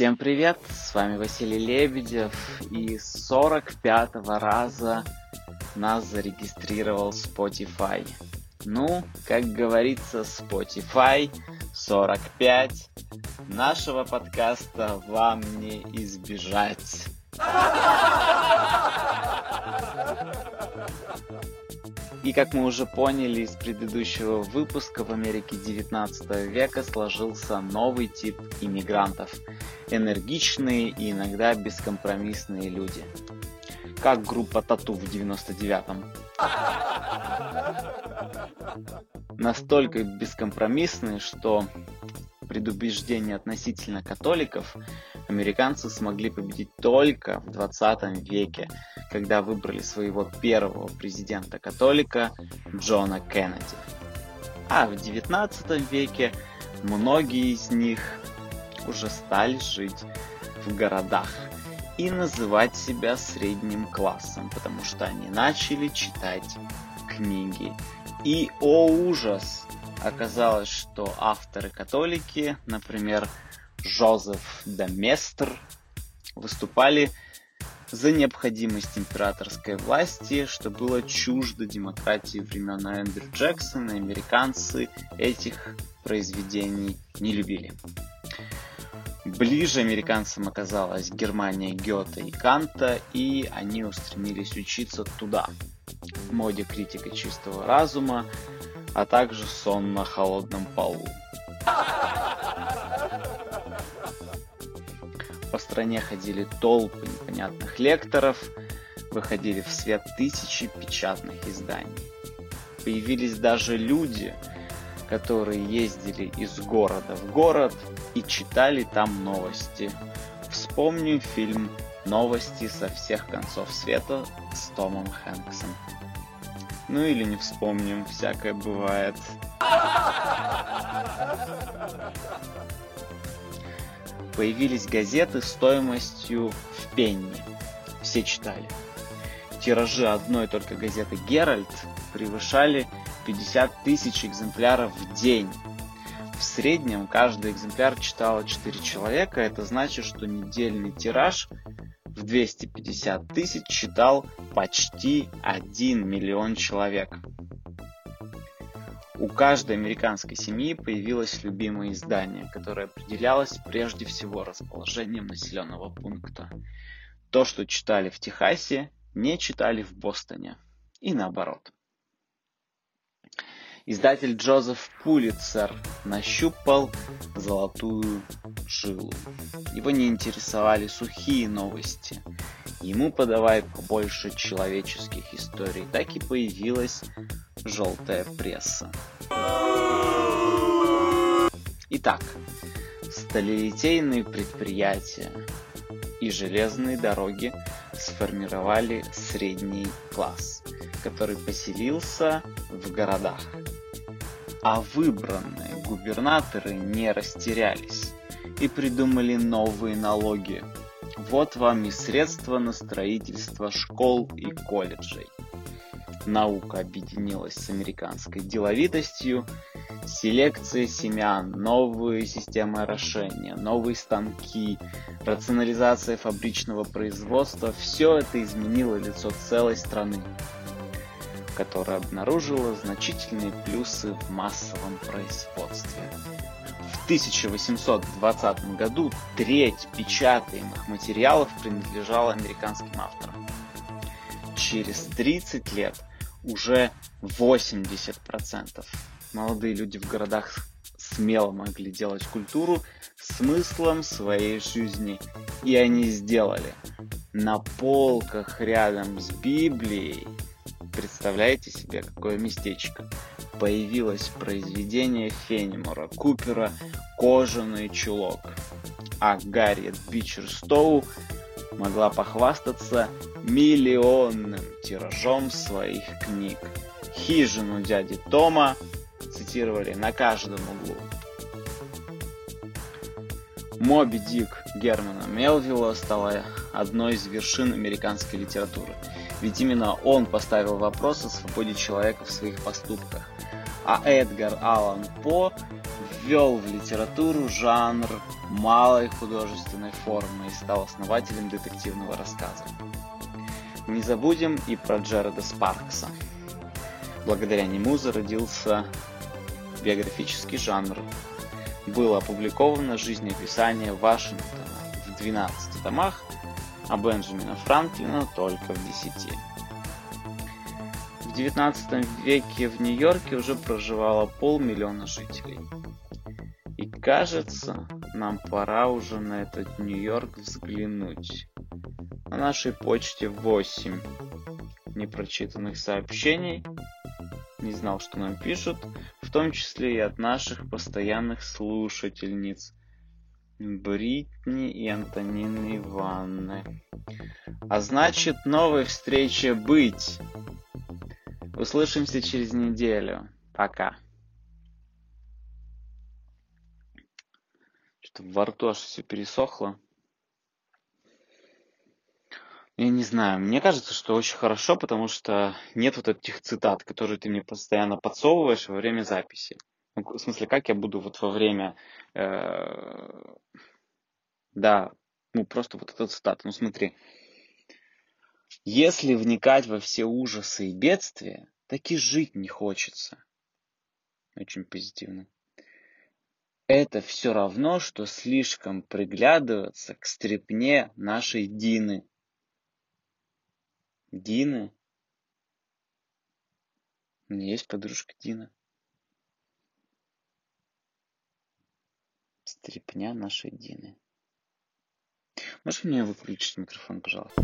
Всем привет, с вами Василий Лебедев, и 45-го раза нас зарегистрировал Spotify. Ну, как говорится, Spotify 45. Нашего подкаста вам не избежать. И как мы уже поняли из предыдущего выпуска, в Америке 19 века сложился новый тип иммигрантов. Энергичные и иногда бескомпромиссные люди. Как группа Тату в 99-м. Настолько бескомпромиссные, что предубеждения относительно католиков американцы смогли победить только в 20 веке, когда выбрали своего первого президента-католика Джона Кеннеди. А в 19 веке многие из них уже стали жить в городах и называть себя средним классом, потому что они начали читать книги. И, о ужас, оказалось, что авторы-католики, например, Жозеф де Местр, выступали за необходимость императорской власти, что было чуждо демократии времен Эндрю Джексона, американцы этих произведений не любили. Ближе американцам оказалась Германия Гёте и Канта, и они устремились учиться туда. Моде критика чистого разума, а также сон на холодном полу. По стране ходили толпы непонятных лекторов, выходили в свет тысячи печатных изданий. Появились даже люди, которые ездили из города в город и читали там новости. Вспомню фильм «Новости со всех концов света» с Томом Хэнксом. Ну или не вспомним, всякое бывает. Появились газеты стоимостью в пенни. Все читали. Тиражи одной только газеты «Геральт» превышали 50 тысяч экземпляров в день. В среднем каждый экземпляр читало 4 человека. Это значит, что недельный тираж в 250 тысяч читал почти 1 миллион человек. У каждой американской семьи появилось любимое издание, которое определялось прежде всего расположением населенного пункта. То, что читали в Техасе, не читали в Бостоне. И наоборот. Издатель Джозеф Пулитцер нащупал золотую жилу. Его не интересовали сухие новости. Ему подавай побольше человеческих историй. Так и появилась желтая пресса. Итак, сталелитейные предприятия и железные дороги сформировали средний класс, который поселился в городах. А выбранные губернаторы не растерялись и придумали новые налоги. Вот вам и средства на строительство школ и колледжей. Наука объединилась с американской деловитостью, селекция семян, новые системы орошения, новые станки, рационализация фабричного производства – все это изменило лицо целой страны которая обнаружила значительные плюсы в массовом производстве. В 1820 году треть печатаемых материалов принадлежала американским авторам. Через 30 лет уже 80%. Молодые люди в городах смело могли делать культуру смыслом своей жизни. И они сделали. На полках рядом с Библией Представляете себе, какое местечко? Появилось произведение Фенимора Купера «Кожаный чулок», а Гарриет Бичерстоу могла похвастаться миллионным тиражом своих книг. Хижину дяди Тома цитировали на каждом углу. Моби Дик Германа Мелвилла стала одной из вершин американской литературы – ведь именно он поставил вопрос о свободе человека в своих поступках. А Эдгар Аллан По ввел в литературу жанр малой художественной формы и стал основателем детективного рассказа. Не забудем и про Джареда Спаркса. Благодаря нему зародился биографический жанр. Было опубликовано жизнеописание Вашингтона в 12 томах, а Бенджамина Франклина только в 10. В 19 веке в Нью-Йорке уже проживало полмиллиона жителей. И кажется, нам пора уже на этот Нью-Йорк взглянуть. На нашей почте 8 непрочитанных сообщений. Не знал, что нам пишут, в том числе и от наших постоянных слушательниц. Бритни и Антонины Ивановны. А значит, новой встрече быть. Услышимся через неделю. Пока. Что-то во рту аж все пересохло. Я не знаю, мне кажется, что очень хорошо, потому что нет вот этих цитат, которые ты мне постоянно подсовываешь во время записи. Ну, в смысле, как я буду вот во время... Э, да, ну просто вот эта цитата. Ну смотри, если вникать во все ужасы и бедствия, так и жить не хочется. Очень позитивно. Это все равно, что слишком приглядываться к стрепне нашей Дины. Дины? У меня есть подружка Дина. Стрепня нашей Дины. Можешь мне выключить микрофон, пожалуйста?